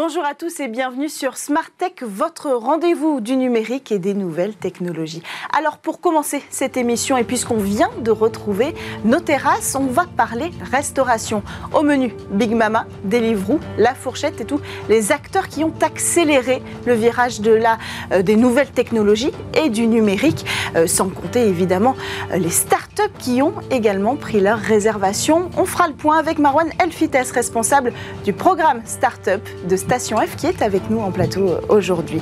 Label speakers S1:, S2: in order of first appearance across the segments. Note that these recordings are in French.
S1: Bonjour à tous et bienvenue sur Smart Tech, votre rendez-vous du numérique et des nouvelles technologies. Alors pour commencer cette émission et puisqu'on vient de retrouver nos terrasses, on va parler restauration. Au menu, Big Mama, Deliveroo, La Fourchette et tous les acteurs qui ont accéléré le virage de la, euh, des nouvelles technologies et du numérique, euh, sans compter évidemment euh, les startups qui ont également pris leur réservation. On fera le point avec Marwan Elfites, responsable du programme Startup de Station Qui est avec nous en plateau euh, aujourd'hui.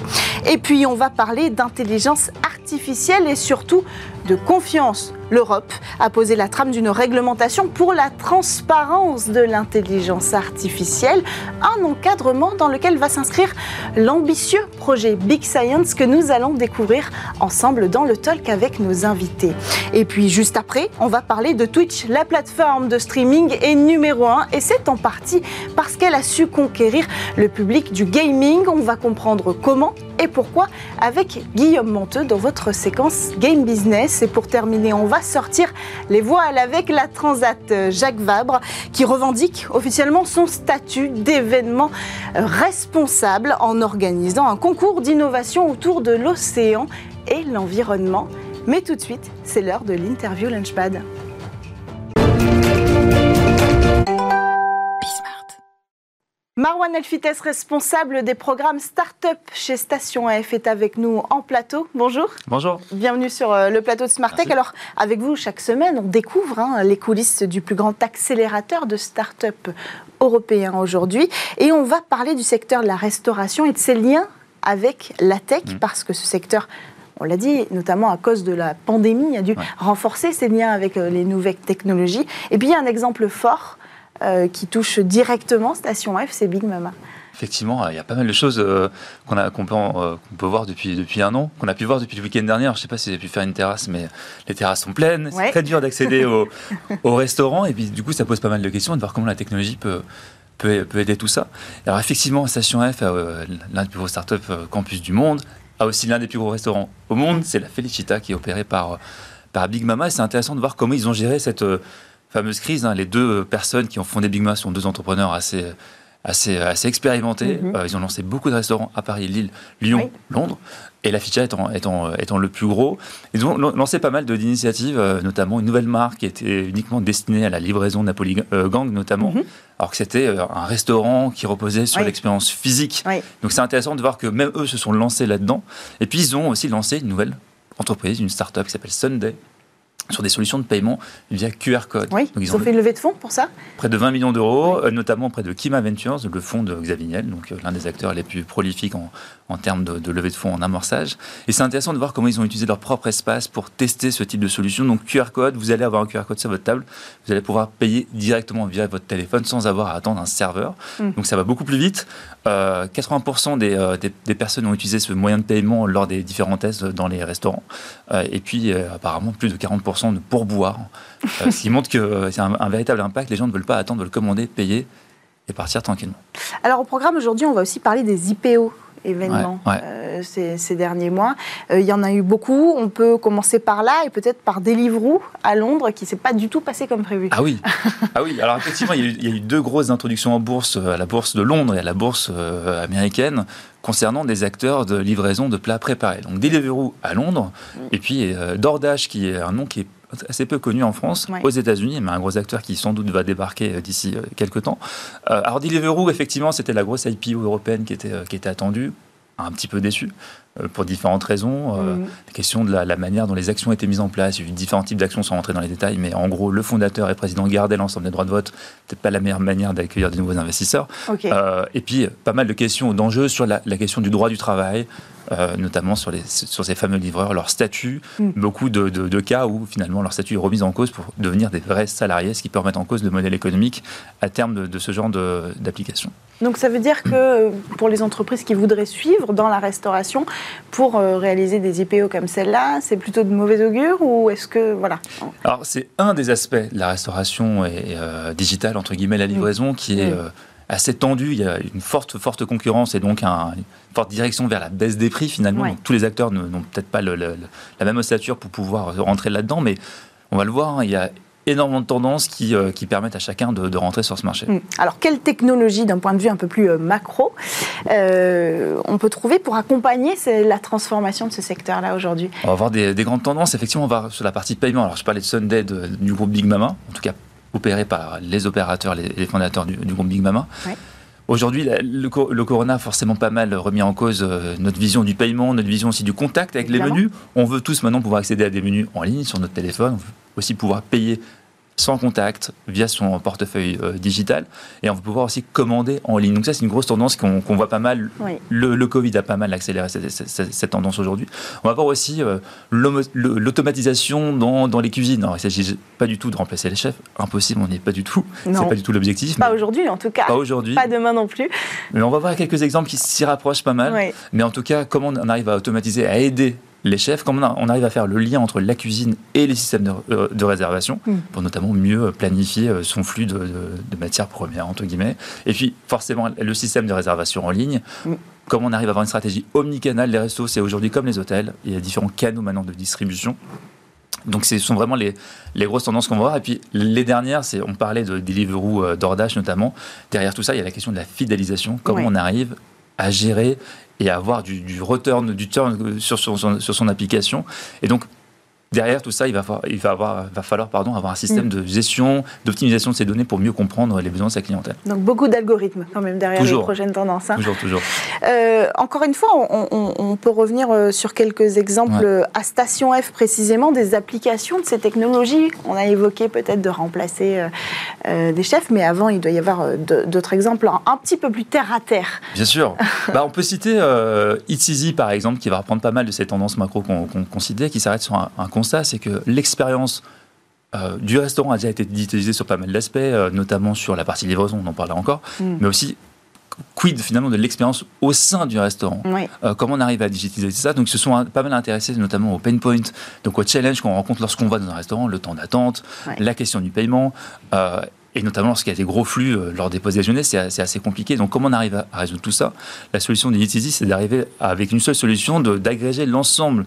S1: Et puis on va parler d'intelligence artificielle et surtout de confiance. L'Europe a posé la trame d'une réglementation pour la transparence de l'intelligence artificielle, un encadrement dans lequel va s'inscrire l'ambitieux projet Big Science que nous allons découvrir ensemble dans le talk avec nos invités. Et puis juste après, on va parler de Twitch, la plateforme de streaming est numéro un et c'est en partie parce qu'elle a su conquérir le public du gaming. On va comprendre comment et pourquoi avec Guillaume Monteux dans votre séquence Game Business. Et pour terminer, on va sortir les voiles avec la Transat Jacques Vabre qui revendique officiellement son statut d'événement responsable en organisant un concours d'innovation autour de l'océan et l'environnement. Mais tout de suite, c'est l'heure de l'interview Lunchpad. Marwan Elfites, responsable des programmes Startup chez Station F, est avec nous en plateau. Bonjour.
S2: Bonjour.
S1: Bienvenue sur euh, le plateau de Smartech. Alors, avec vous, chaque semaine, on découvre hein, les coulisses du plus grand accélérateur de start-up européen aujourd'hui. Et on va parler du secteur de la restauration et de ses liens avec la tech, mmh. parce que ce secteur on l'a dit, notamment à cause de la pandémie, a dû renforcer ses liens avec euh, les nouvelles technologies. Et puis, il y a un exemple fort euh, qui touche directement Station F, c'est Big Mama.
S2: Effectivement, il y a pas mal de choses euh, qu'on peut, euh, peut, voir depuis, depuis un an, qu'on a pu voir depuis le week-end dernier. je ne sais pas si vous avez pu faire une terrasse, mais les terrasses sont pleines. C'est très dur d'accéder au, au, restaurant. Et puis, du coup, ça pose pas mal de questions de voir comment la technologie peut, peut, peut aider tout ça. Alors, effectivement, Station F, l'un des plus gros startups campus du monde, a aussi l'un des plus gros restaurants au monde. C'est la Felicita qui est opérée par, par Big Mama. Et c'est intéressant de voir comment ils ont géré cette fameuse crise. Hein. les deux personnes qui ont fondé Big Mama sont deux entrepreneurs assez, assez, assez expérimentés. Mhm. Euh, ils ont lancé beaucoup de restaurants à Paris, Lille, Lyon, Londres. Et la Ficha étant, étant, étant, le plus gros. Ils ont lancé pas mal d'initiatives, euh, notamment une nouvelle marque qui était uniquement destinée à la livraison Napoli euh, Gang, notamment. Mhm. Alors que c'était un restaurant qui reposait sur l'expérience physique. Donc c'est intéressant de voir que même eux se sont lancés là-dedans. Et puis ils ont aussi lancé une nouvelle entreprise, une start-up qui s'appelle Sunday, sur des solutions de paiement via QR code.
S1: Oui, ils, ont fait une levée de fonds pour ça
S2: Près de 20 millions d'euros, euh, notamment près de Kima Ventures, le fonds de Xavier Niel, donc euh, l'un des acteurs les plus prolifiques en, en termes de, levée de fonds en amorçage. Et c'est intéressant de voir comment ils ont utilisé leur propre espace pour tester ce type de solution. Donc QR code, vous allez avoir un QR code sur votre table, vous allez pouvoir payer directement via votre téléphone sans avoir à attendre un serveur. Mm. Donc ça va beaucoup plus vite. 80% euh, des, des, personnes ont utilisé ce moyen de paiement lors des différents tests dans les restaurants. et puis apparemment plus de 40% de pourboire, euh, ce qui montre que c'est un, véritable impact. Les gens ne veulent pas attendre, veulent commander, payer et partir tranquillement.
S1: Alors au programme aujourd'hui, on va aussi parler des IPO événements euh, ces, derniers mois. Euh, il y en a eu beaucoup. On peut commencer par là et peut-être par Deliveroo à Londres qui ne s'est pas du tout passé comme prévu.
S2: Ah oui, ah oui. alors effectivement, il y, a eu, il y, a eu, deux grosses introductions en bourse, à la bourse de Londres et à la bourse américaine concernant des acteurs de livraison de plats préparés. Donc Deliveroo à Londres, mm. et puis euh, DoorDash, qui est un nom qui est assez peu connu en France, aux États-Unis, mais un gros acteur qui sans doute va débarquer euh, d'ici euh, quelques temps. alors Deliveroo, effectivement, c'était la grosse IPO européenne qui était, qui était attendue un petit peu déçu pour différentes raisons. Mm. La question de la, manière dont les actions étaient mises en place, il y a eu différents types d'actions sans rentrer dans les détails, mais en gros, le fondateur et président gardait l'ensemble des droits de vote. Peut-être pas la meilleure manière d'accueillir de nouveaux investisseurs. et puis, pas mal de questions d'enjeux sur la, la, question du droit du travail, euh, notamment sur, les, sur ces fameux livreurs, leur statut, mm. beaucoup de, de, cas où finalement leur statut est remis en cause pour devenir des vrais salariés, ce qui peut remettre en cause le modèle économique à terme de, de ce genre d'application.
S1: Donc ça veut dire que pour les entreprises qui voudraient suivre dans la restauration, pour euh, réaliser des IPO comme celle-là, c'est plutôt de mauvais augure ou est-ce que voilà
S2: Alors c'est un des aspects de la restauration et, euh, digitale entre guillemets la livraison qui est mm assez tendu. Il y a une forte, forte concurrence et donc un, forte direction vers la baisse des prix finalement. tous les acteurs n'ont peut-être pas la même ossature pour pouvoir rentrer là-dedans, mais on va le voir, hein, il y a énormément de tendances qui, euh, qui permettent à chacun de, rentrer sur ce marché. Hmm.
S1: Alors, quelle technologie, d'un point de vue un peu plus macro, on peut trouver pour accompagner la transformation de ce secteur-là aujourd'hui?
S2: On va avoir des, grandes tendances. Effectivement, on va sur la partie paiement. Alors, je parlais de Sunday du groupe Big Mama, en tout cas opéré par les opérateurs, les, fondateurs du, groupe Big Mama. Aujourd'hui, le, Corona a forcément pas mal remis en cause euh, notre vision du paiement, notre vision aussi du contact avec les menus. On veut tous maintenant pouvoir accéder à des menus en ligne sur notre téléphone. On veut aussi pouvoir payer sans contact, via son portefeuille euh, digital. Et on va pouvoir aussi commander en ligne. Donc ça, c'est une grosse tendance qu'on voit pas mal. Le, Covid a pas mal accéléré cette, tendance aujourd'hui. On va voir aussi euh, l'automatisation dans, dans, les cuisines. Alors, il ne s'agit pas du tout de remplacer les chefs. Impossible, on n'y est pas du tout. C'est pas du tout l'objectif.
S1: Pas aujourd'hui, en tout cas.
S2: Pas aujourd'hui.
S1: Pas demain non plus.
S2: Mais on va voir quelques exemples qui s'y rapprochent pas mal. Mais en tout cas, comment on arrive à automatiser, à aider les chefs, comment on arrive à faire le lien entre la cuisine et les systèmes de, euh, réservation, mm. pour notamment mieux planifier euh, son flux de, matières premières, entre guillemets. Et puis, forcément, le système de réservation en ligne, mm. comment on arrive à avoir une stratégie omnicanale. Les restos, c'est aujourd'hui comme les hôtels, il y a différents canaux maintenant de distribution. Donc, ce sont vraiment les, grosses tendances qu'on va voir. Et puis, les dernières, c'est, on parlait de Deliveroo, euh, DoorDash notamment. Derrière tout ça, il y a la question de la fidélisation. Comment on arrive à gérer et avoir du, du return, du turn sur, sur, sur son application. Et donc, derrière tout ça, il va, il va, avoir, va falloir pardon, avoir un système mm. de gestion, d'optimisation de ces données pour mieux comprendre les besoins de sa clientèle.
S1: Donc beaucoup d'algorithmes quand même derrière les prochaines tendances. Hein.
S2: Toujours, toujours.
S1: Euh, encore une fois, on, peut revenir euh, sur quelques exemples à Station F précisément des applications de ces technologies. On a évoqué peut-être de remplacer euh, des chefs, mais avant il doit y avoir d'autres exemples un, petit peu plus terre à terre.
S2: Bien sûr. bah, on peut citer It's Easy par exemple, qui va reprendre pas mal de ces tendances macro qu'on qu qui s'arrête sur un, un constat, c'est que l'expérience euh, du restaurant a déjà été digitalisée sur pas mal d'aspects, euh, notamment sur la partie livraison, on en parlera encore, mm. mais aussi quid finalement de l'expérience au sein du restaurant euh, Comment on arrive à digitaliser ça? Donc, ils se sont pas mal intéressés notamment au pain point, donc au challenge qu'on rencontre lorsqu'on va dans un restaurant, le temps d'attente, la question du paiement. et notamment lorsqu'il y a des gros flux lors des pauses déjeuner, c'est assez compliqué. Donc, comment on arrive à, résoudre tout ça? La solution d'Initiative, c'est d'arriver avec une seule solution, d'agréger l'ensemble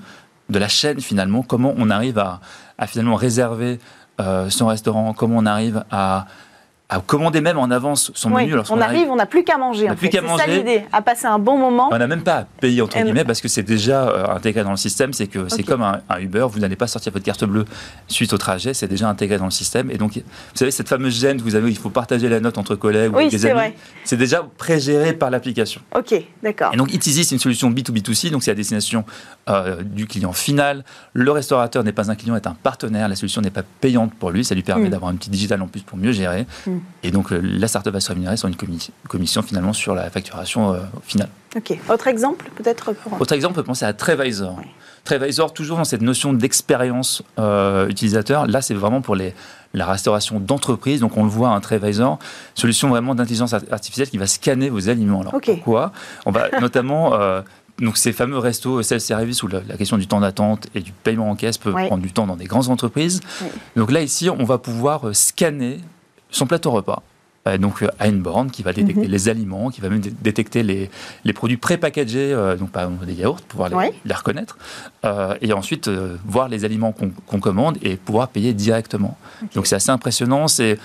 S2: de la chaîne finalement, comment on arrive à, finalement réserver euh, son restaurant, comment on arrive à à commander même en avance son menu.
S1: On arrive, on n'a plus qu'à manger. On n'a plus qu'à manger. C'est ça l'idée, à passer un bon moment.
S2: On n'a même pas à payer entre guillemets parce que c'est déjà euh, intégré dans le système. C'est que c'est comme un, Uber. Vous n'allez pas sortir votre carte bleue suite au trajet. C'est déjà intégré dans le système. Et donc, vous savez, cette fameuse gêne que vous avez, il faut partager la note entre collègues ou des amis. C'est déjà pré-géré par l'application.
S1: Ok, d'accord.
S2: Et donc, Easy, c'est une solution B2B2C. Donc, c'est à destination euh, du client final. Le restaurateur n'est pas un client, est un partenaire. La solution n'est pas payante pour lui. Ça lui permet mm. d'avoir un petit digital en plus pour mieux gérer. Mm. Et donc, euh, la startup va se rémunérer sur une commission, finalement sur la facturation euh, finale.
S1: Ok. Autre exemple, peut-être
S2: Autre exemple, on peut penser à Trevisor. Trevisor, toujours dans cette notion d'expérience utilisateur. Là, c'est vraiment pour les, la restauration d'entreprise. Donc, on le voit, un Trevisor, solution vraiment d'intelligence artificielle qui va scanner vos aliments. Alors, pourquoi? On va notamment donc ces fameux restos self-service où la, question du temps d'attente et du paiement en caisse peut prendre du temps dans des grandes entreprises. Donc là, ici, on va pouvoir euh, scanner son plateau repas euh, donc à une borne qui va détecter mhm. les aliments, qui va même détecter les, les produits pré-packagés, euh, donc par exemple des yaourts, pouvoir les, les reconnaître, euh, et ensuite voir les aliments qu'on commande et pouvoir payer directement. Donc c'est assez impressionnant, c'est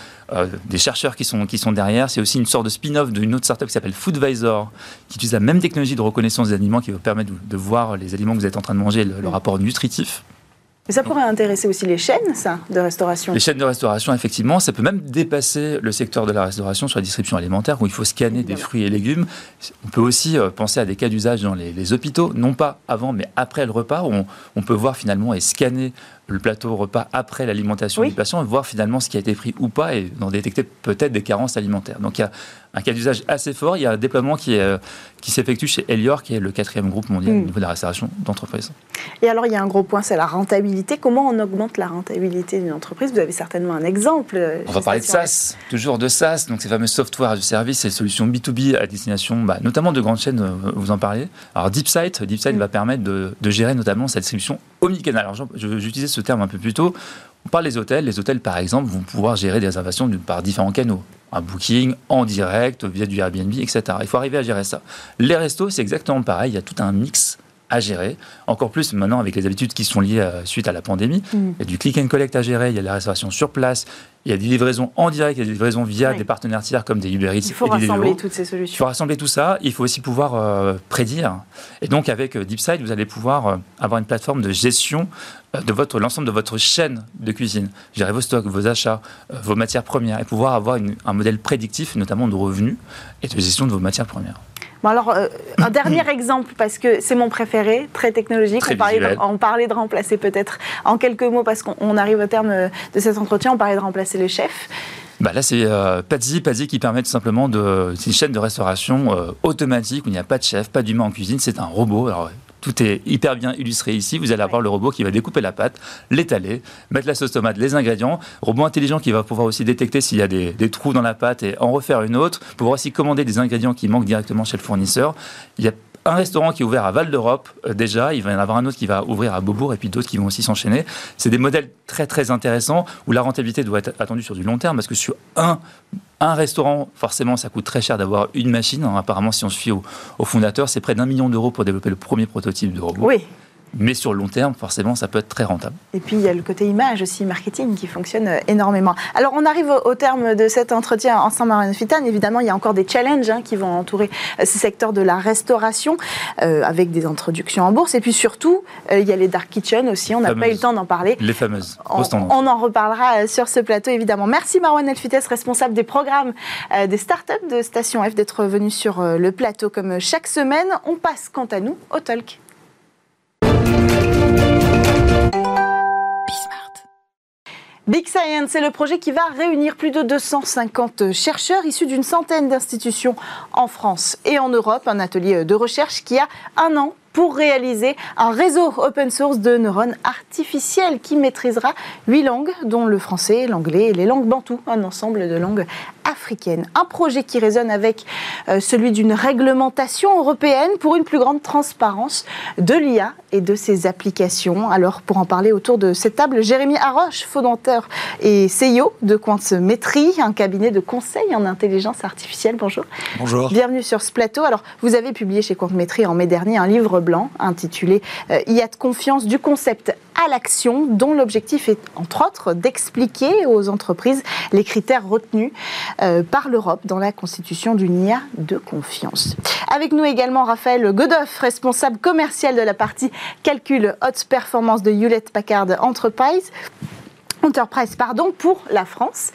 S2: des chercheurs qui sont, qui sont derrière, c'est aussi une sorte de spin-off d'une autre startup qui s'appelle Foodvisor, qui utilise la même technologie de reconnaissance des aliments qui va permettre de, voir les aliments que vous êtes en train de manger, le rapport nutritif.
S1: Mais ça pourrait intéresser aussi les chaînes, ça, de restauration.
S2: Les chaînes de restauration, effectivement, ça peut même dépasser le secteur de la restauration sur la distribution alimentaire, où il faut scanner des fruits et légumes. On peut aussi euh, penser à des cas d'usage dans les, hôpitaux, non pas avant, mais après le repas, où on, peut voir finalement et scanner le plateau repas après l'alimentation du patient voir finalement ce qui a été pris ou pas et d'en détecter peut-être des carences alimentaires. Donc il y a un cas d'usage assez fort. Il y a un déploiement qui, euh, qui s'effectue chez Elior, qui est le quatrième groupe mondial au mm. niveau de la restauration d'entreprise.
S1: Et alors il y a un gros point, c'est la rentabilité. Comment on augmente la rentabilité d'une entreprise? Vous avez certainement un exemple. Euh,
S2: on va parler de SaaS, toujours de SaaS, donc ces fameux software du service, ces solutions B2B à destination bah, notamment de grandes chaînes, euh, vous en parlez. Alors DeepSight, DeepSight mm. va permettre de, de gérer notamment cette distribution omnicanal. Alors j'utilisais ce terme un peu plus tôt. On parle des hôtels. Les hôtels, par exemple, vont pouvoir gérer des réservations par différents canaux. Un booking, en direct, via du Airbnb, etc. Il faut arriver à gérer ça. Les restos, c'est exactement pareil. Il y a tout un mix à gérer. Encore plus maintenant avec les habitudes qui sont liées à, suite à la pandémie. Mm. Il y a du click and collect à gérer, il y a la restauration sur place, il y a des livraisons en direct, il y a des livraisons via des partenaires tiers comme des Uber Eats.
S1: Il faut rassembler toutes ces solutions.
S2: Il faut rassembler tout ça. Il faut aussi pouvoir euh, prédire. Et donc avec euh, DeepSide, vous allez pouvoir euh, avoir une plateforme de gestion de votre l'ensemble de votre chaîne de cuisine, gérer vos stocks, vos achats, vos matières premières, et pouvoir avoir un modèle prédictif, notamment de revenus et de gestion de vos matières premières
S1: alors, euh, un dernier exemple, parce que c'est mon préféré, très technologique. on, parlait de, on, parlait de, remplacer peut-être en quelques mots, parce qu'on arrive au terme de cet entretien, on parlait de remplacer le chef.
S2: Bah là, c'est euh, Pazzi, qui permet tout simplement de. C'est une chaîne de restauration euh, automatique où il n'y a pas de chef, pas d'humain en cuisine, c'est un robot. Alors, tout est hyper bien illustré ici. Vous allez avoir le robot qui va découper la pâte, l'étaler, mettre la sauce tomate, les ingrédients. Robot intelligent qui va pouvoir aussi détecter s'il y a des, des, trous dans la pâte et en refaire une autre. Pouvoir aussi commander des ingrédients qui manquent directement chez le fournisseur. Il y a un restaurant qui est ouvert à Val d'Europe euh, déjà, il va y en avoir un autre qui va ouvrir à Beaubourg et puis d'autres qui vont aussi s'enchaîner. C'est des modèles très très intéressants où la rentabilité doit être attendue sur du long terme parce que sur un, un restaurant, forcément, ça coûte très cher d'avoir une machine. apparemment, si on au, au fondateur, c'est près d'un million d'euros pour développer le premier prototype de robot.
S1: Oui.
S2: Mais sur le long terme, forcément, ça peut être très rentable.
S1: Et puis, il y a le côté image aussi, marketing, qui fonctionne euh, énormément. Alors, on arrive au, terme de cet entretien ensemble, Marianne Fitane. Évidemment, il y a encore des challenges hein, qui vont entourer euh, ce secteur de la restauration, euh, avec des introductions en bourse. Et puis surtout, il y a les dark kitchens aussi. On n'a pas eu le temps d'en parler.
S2: Les fameuses.
S1: On, on, en reparlera sur ce plateau, évidemment. Merci, Marwan Elfites, responsable des programmes des startups de Station F, d'être venu sur le plateau comme chaque semaine. On passe, quant à nous, au talk. Big Science, c'est le projet qui va réunir plus de 250 chercheurs issus d'une centaine d'institutions en France et en Europe. Un atelier de recherche qui a un an pour réaliser un réseau open source de neurones artificiels qui maîtrisera huit langues, dont le français, l'anglais et les langues bantoues, un ensemble de langues africaines. Un projet qui résonne avec euh, celui d'une réglementation européenne pour une plus grande transparence de l'IA et de ses applications. Alors, pour en parler autour de cette table, Jérémy Haroche, fondateur et CEO de Quantmetry, un cabinet de conseil en intelligence artificielle. Bonjour.
S3: Bonjour.
S1: Bienvenue sur ce plateau. Alors, vous avez publié chez Quantmetry en mai dernier un livre intitulé euh, y de confiance du concept à l'action, dont l'objectif est entre autres d'expliquer aux entreprises les critères retenus euh, par l'Europe dans la constitution d'une IA de confiance. Avec nous également Raphaël Godoff, responsable commercial de la partie calcul haute performance de Hewlett Packard Enterprise. Enterprise pardon, pour la France.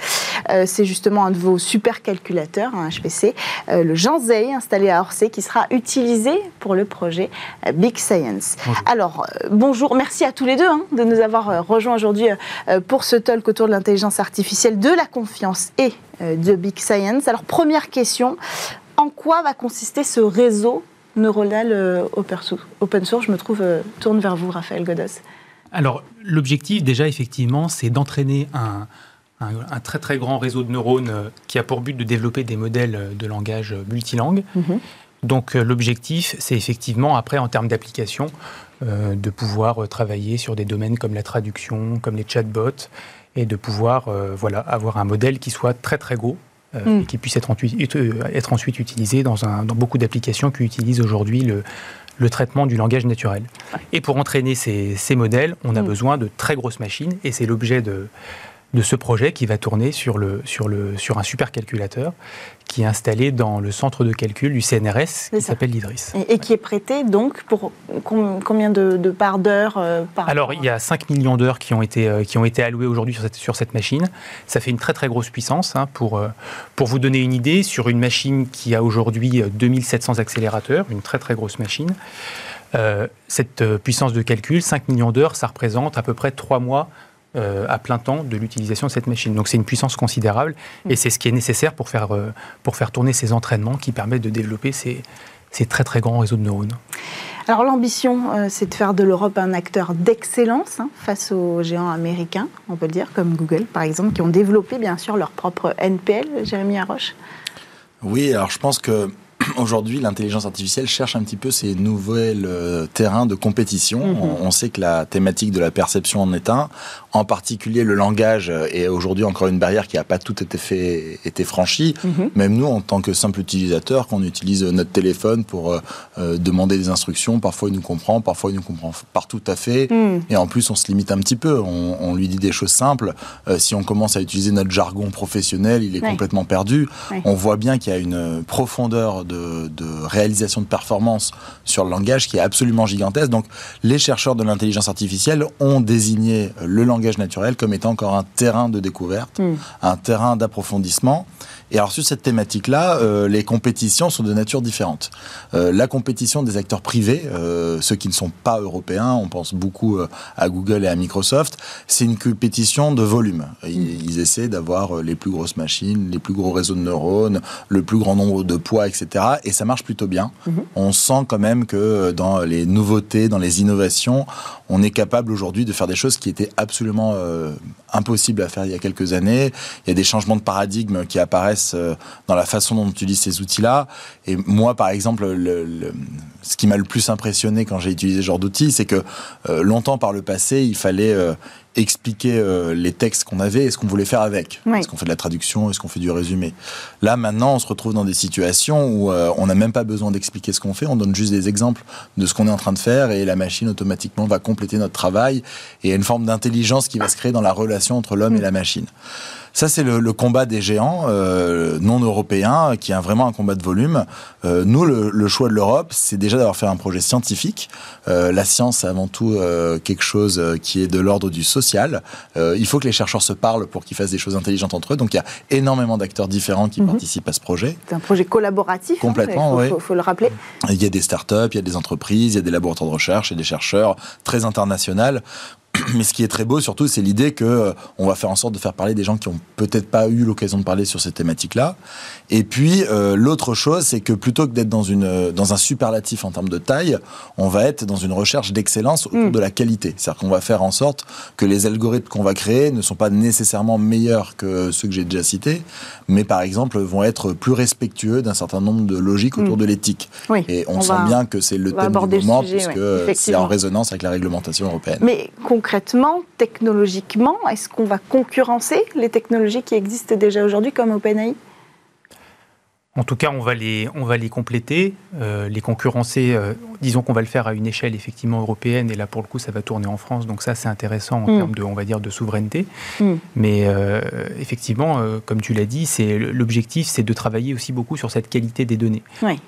S1: Euh, c'est justement un de vos supercalculateurs, un HPC, euh, le Janzei, installé à Orsay, qui sera utilisé pour le projet euh, Big Science. Alors, bonjour, merci à tous les deux hein, de nous avoir rejoints aujourd'hui pour ce talk autour de l'intelligence artificielle, de la confiance et de Big Science. Alors, première question, en quoi va consister ce réseau neuronal open source? Je me trouve, tourne vers vous, Raphaël Godos.
S4: Alors, l'objectif, déjà, effectivement, c'est d'entraîner un, très très grand réseau de neurones euh, qui a pour but de développer des modèles euh, de langage multilingue. Mhm. Donc, euh, l'objectif, c'est effectivement, après, en termes d'application, de pouvoir travailler sur des domaines comme la traduction, comme les chatbots, et de pouvoir voilà, avoir un modèle qui soit très très gros, mhm. et qui puisse être, être ensuite utilisé dans, un, dans beaucoup d'applications qui utilisent aujourd'hui le, le traitement du langage naturel. Et pour entraîner ces, modèles, on a mm. besoin de très grosses machines, et c'est l'objet de, de ce projet qui va tourner sur, le, sur, le, sur un supercalculateur qui est installé dans le centre de calcul du CNRS qui s'appelle l'IDRIS.
S1: Et, qui est prêté donc pour combien de, parts d'heures euh, par
S4: Alors il y a 5 millions d'heures qui, ont été, euh, qui ont été allouées aujourd'hui sur cette, sur cette machine. Ça fait une très très grosse puissance. Hein, pour, euh, pour vous donner une idée, sur une machine qui a aujourd'hui 2700 accélérateurs, une très très grosse machine, cette puissance de calcul, 5 millions d'heures, ça représente à peu près 3 mois euh, à plein temps de l'utilisation de cette machine. Donc c'est une puissance considérable et c'est ce qui est nécessaire pour faire, euh, pour faire tourner ces entraînements qui permettent de développer ces, ces très très grands réseaux de neurones.
S1: Alors l'ambition, euh, c'est de faire de l'Europe un acteur d'excellence hein, face aux géants américains, on peut le dire, comme Google par exemple, qui ont développé bien sûr leur propre NPL, Jérémy Arroche.
S3: Oui, alors je pense que aujourd'hui, l'intelligence artificielle cherche un petit peu ces nouveaux euh, terrains de compétition. Mhm. on, sait que la thématique de la perception en est un. En particulier, le langage est aujourd'hui encore une barrière qui n'a pas tout été, fait, été franchie. Mhm. Même nous, en tant que simple utilisateur, quand on utilise notre téléphone pour euh, euh, demander des instructions, parfois il nous comprend, parfois il nous comprend pas tout à fait. Mhm. Et en plus, on se limite un petit peu. On, lui dit des choses simples. si on commence à utiliser notre jargon professionnel, il est complètement perdu. On voit bien qu'il y a une profondeur de, réalisation de performance sur le langage qui est absolument gigantesque. Donc, les chercheurs de l'intelligence artificielle ont désigné le langage naturel comme étant encore un terrain de découverte, hmm. un terrain d'approfondissement. Et alors sur cette thématique-là, euh, les compétitions sont de nature différente. Euh, la compétition des acteurs privés, euh, ceux qui ne sont pas européens, on pense beaucoup à Google et à Microsoft, c'est une compétition de volume. Ils, ils essaient d'avoir les plus grosses machines, les plus gros réseaux de neurones, le plus grand nombre de poids, etc. Et ça marche plutôt bien. Mhm. On sent quand même que dans les nouveautés, dans les innovations, on est capable aujourd'hui de faire des choses qui étaient absolument impossibles à faire il y a quelques années. Il y a des changements de paradigme qui apparaissent euh, dans la façon dont on utilise ces outils-là. Et moi, par exemple, le, ce qui m'a le plus impressionné quand j'ai utilisé ce genre d'outils, c'est que euh, longtemps par le passé, il fallait euh, expliquer les textes qu'on avait et ce qu'on voulait faire avec. Est-ce qu'on fait de la traduction Est-ce qu'on fait du résumé? Là, maintenant, on se retrouve dans des situations où on n'a même pas besoin d'expliquer ce qu'on fait, on donne juste des exemples de ce qu'on est en train de faire et la machine automatiquement va compléter notre travail et il y a une forme d'intelligence qui va se créer dans la relation entre l'homme et la machine. Ça, c'est le, combat des géants euh, non européens, qui est vraiment un combat de volume. Euh, nous, le, choix de l'Europe, c'est déjà d'avoir fait un projet scientifique. Euh, la science, c'est avant tout quelque chose qui est de l'ordre du social. il faut que les chercheurs se parlent pour qu'ils fassent des choses intelligentes entre eux. Donc, il y a énormément d'acteurs différents qui mhm. participent à ce projet.
S1: C'est un projet collaboratif.
S3: Hein, Complètement,
S1: oui. Il faut, le rappeler.
S3: Il y a des startups, il y a des entreprises, il y a des laboratoires de recherche et des chercheurs très internationaux mais ce qui est très beau surtout, c'est l'idée que euh, on va faire en sorte de faire parler des gens qui ont peut-être pas eu l'occasion de parler sur ces thématiques-là. Et puis euh, l'autre chose, c'est que plutôt que d'être dans une euh, dans un superlatif en termes de taille, on va être dans une recherche d'excellence autour mm. de la qualité. C'est-à-dire qu'on va faire en sorte que les algorithmes qu'on va créer ne sont pas nécessairement meilleurs que ceux que j'ai déjà cités, mais par exemple vont être plus respectueux d'un certain nombre de logiques autour mm. de l'éthique. Et on, sent bien que c'est le thème du moment puisque c'est en résonance avec la réglementation européenne.
S1: Mais concrètement, technologiquement, est-ce qu'on va concurrencer les technologies qui existent déjà aujourd'hui comme OpenAI?
S4: En tout cas, on va les, on va les compléter, euh, les concurrencer. Euh, disons qu'on va le faire à une échelle effectivement européenne, et là pour le coup, ça va tourner en France. Donc ça, c'est intéressant en mm. termes de, on va dire, de souveraineté. Mm. Mais euh, effectivement, comme tu l'as dit, c'est l'objectif, c'est de travailler aussi beaucoup sur cette qualité des données,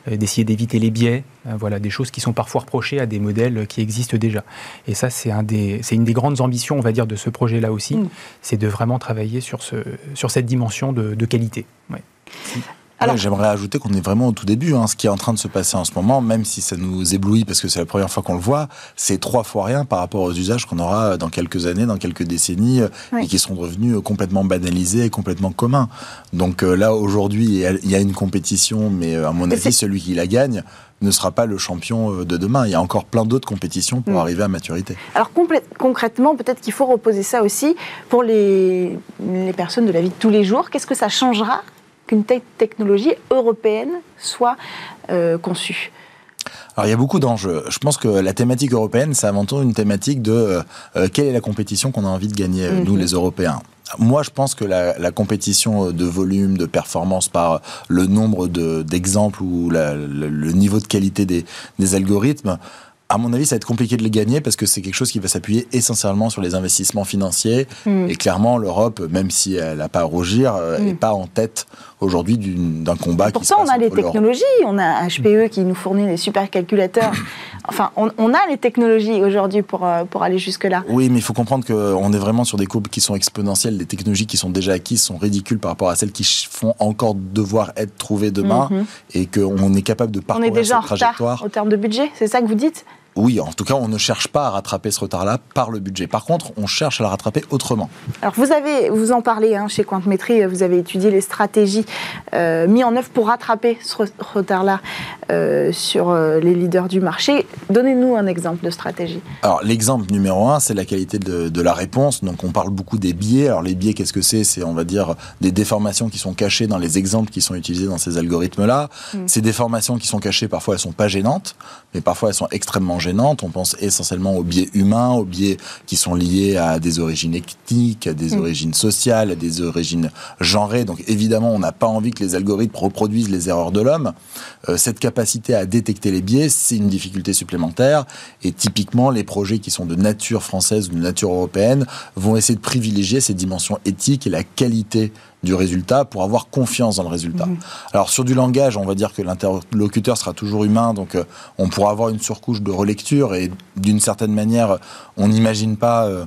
S4: d'essayer d'éviter les biais, voilà, des choses qui sont parfois reprochées à des modèles qui existent déjà. Et ça, c'est un une des grandes ambitions, on va dire, de ce projet-là aussi, mm. c'est de vraiment travailler sur ce, sur cette dimension de, de qualité. Ouais.
S3: J'aimerais ajouter qu'on est vraiment au tout début. Hein. Ce qui est en train de se passer en ce moment, même si ça nous éblouit parce que c'est la première fois qu'on le voit, c'est trois fois rien par rapport aux usages qu'on aura dans quelques années, dans quelques décennies, et qui sont devenus complètement banalisés et complètement communs. Donc euh, là, aujourd'hui, il y a une compétition, mais euh, à mon avis, celui qui la gagne ne sera pas le champion euh, de demain. Il y a encore plein d'autres compétitions pour mm. arriver à maturité.
S1: Alors concrètement, peut-être qu'il faut reposer ça aussi pour les, les personnes de la vie de tous les jours. Qu'est-ce que ça changera qu'une technologie européenne soit euh, conçue
S3: alors il y a beaucoup d'enjeux. Je pense que la thématique européenne, c'est avant tout une thématique de euh, euh, quelle est la compétition qu'on a envie de gagner, nous mhm. les Européens. Moi, je pense que la, compétition de volume, de performance par le nombre d'exemples ou le, niveau de qualité des, des algorithmes, à mon avis, ça va être compliqué de les gagner parce que c'est quelque chose qui va s'appuyer essentiellement sur les investissements financiers. Mm. Et clairement, l'Europe, même si elle n'a pas à rougir, n'est mm. pas en tête aujourd'hui d'un combat
S1: qui se Pourtant, on a les technologies. On a HPE qui nous fournit des supercalculateurs. enfin, on, a les technologies aujourd'hui pour, euh, pour aller jusque-là.
S3: Oui, mais il faut comprendre qu'on est vraiment sur des courbes qui sont exponentielles. Les technologies qui sont déjà acquises sont ridicules par rapport à celles qui font encore devoir être trouvées demain. Mm-hmm. Et qu'on est capable de parcourir
S1: on est déjà
S3: cette trajectoire.
S1: En retard, au terme de budget, c'est ça que vous dites?
S3: Oui, en tout cas, on ne cherche pas à rattraper ce retard-là par le budget. Par contre, on cherche à le rattraper autrement.
S1: Alors, vous avez, vous en parlez hein, chez Quantmetry, vous avez étudié les stratégies euh, mises en œuvre pour rattraper ce retard-là euh, sur euh, les leaders du marché. Donnez-nous un exemple de stratégie.
S3: Alors, l'exemple numéro un, c'est la qualité de, la réponse. Donc, on parle beaucoup des biais. Alors, les biais, qu'est-ce que c'est? C'est, on va dire, des déformations qui sont cachées dans les exemples qui sont utilisés dans ces algorithmes-là. Mm. Ces déformations qui sont cachées, parfois, elles sont pas gênantes, mais parfois, elles sont extrêmement gênantes. On pense essentiellement aux biais humains, aux biais qui sont liés à des origines ethniques, à des mm. origines sociales, à des origines genrées. Donc évidemment, on n'a pas envie que les algorithmes reproduisent les erreurs de l'homme. Euh, cette capacité à détecter les biais, c'est une difficulté supplémentaire. Et typiquement, les projets qui sont de nature française ou de nature européenne vont essayer de privilégier ces dimensions éthiques et la qualité du résultat pour avoir confiance dans le résultat. Mhm. Alors sur du langage, on va dire que l'interlocuteur sera toujours humain, donc euh, on pourra avoir une surcouche de relecture et d'une certaine manière, on n'imagine pas euh,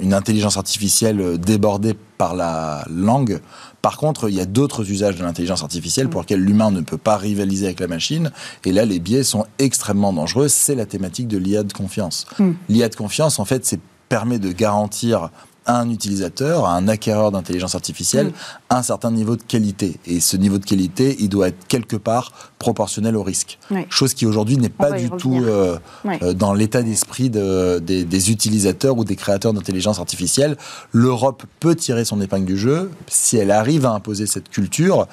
S3: une intelligence artificielle euh, débordée par la langue. Par contre, il y a d'autres usages de l'intelligence artificielle pour lesquels l'humain ne peut pas rivaliser avec la machine. Et là, les biais sont extrêmement dangereux. C'est la thématique de l'IA de confiance. Mm. L'IA de confiance, en fait, c'est permet de garantir un utilisateur, un acquéreur d'intelligence artificielle, mm. Un certain niveau de qualité. Et ce niveau de qualité, il doit être quelque part proportionnel au risque. Chose qui aujourd'hui n'est pas du tout euh, euh, dans l'état d'esprit de, des, des, utilisateurs ou des créateurs d'intelligence artificielle. L'Europe peut tirer son épingle du jeu si elle arrive à imposer cette culture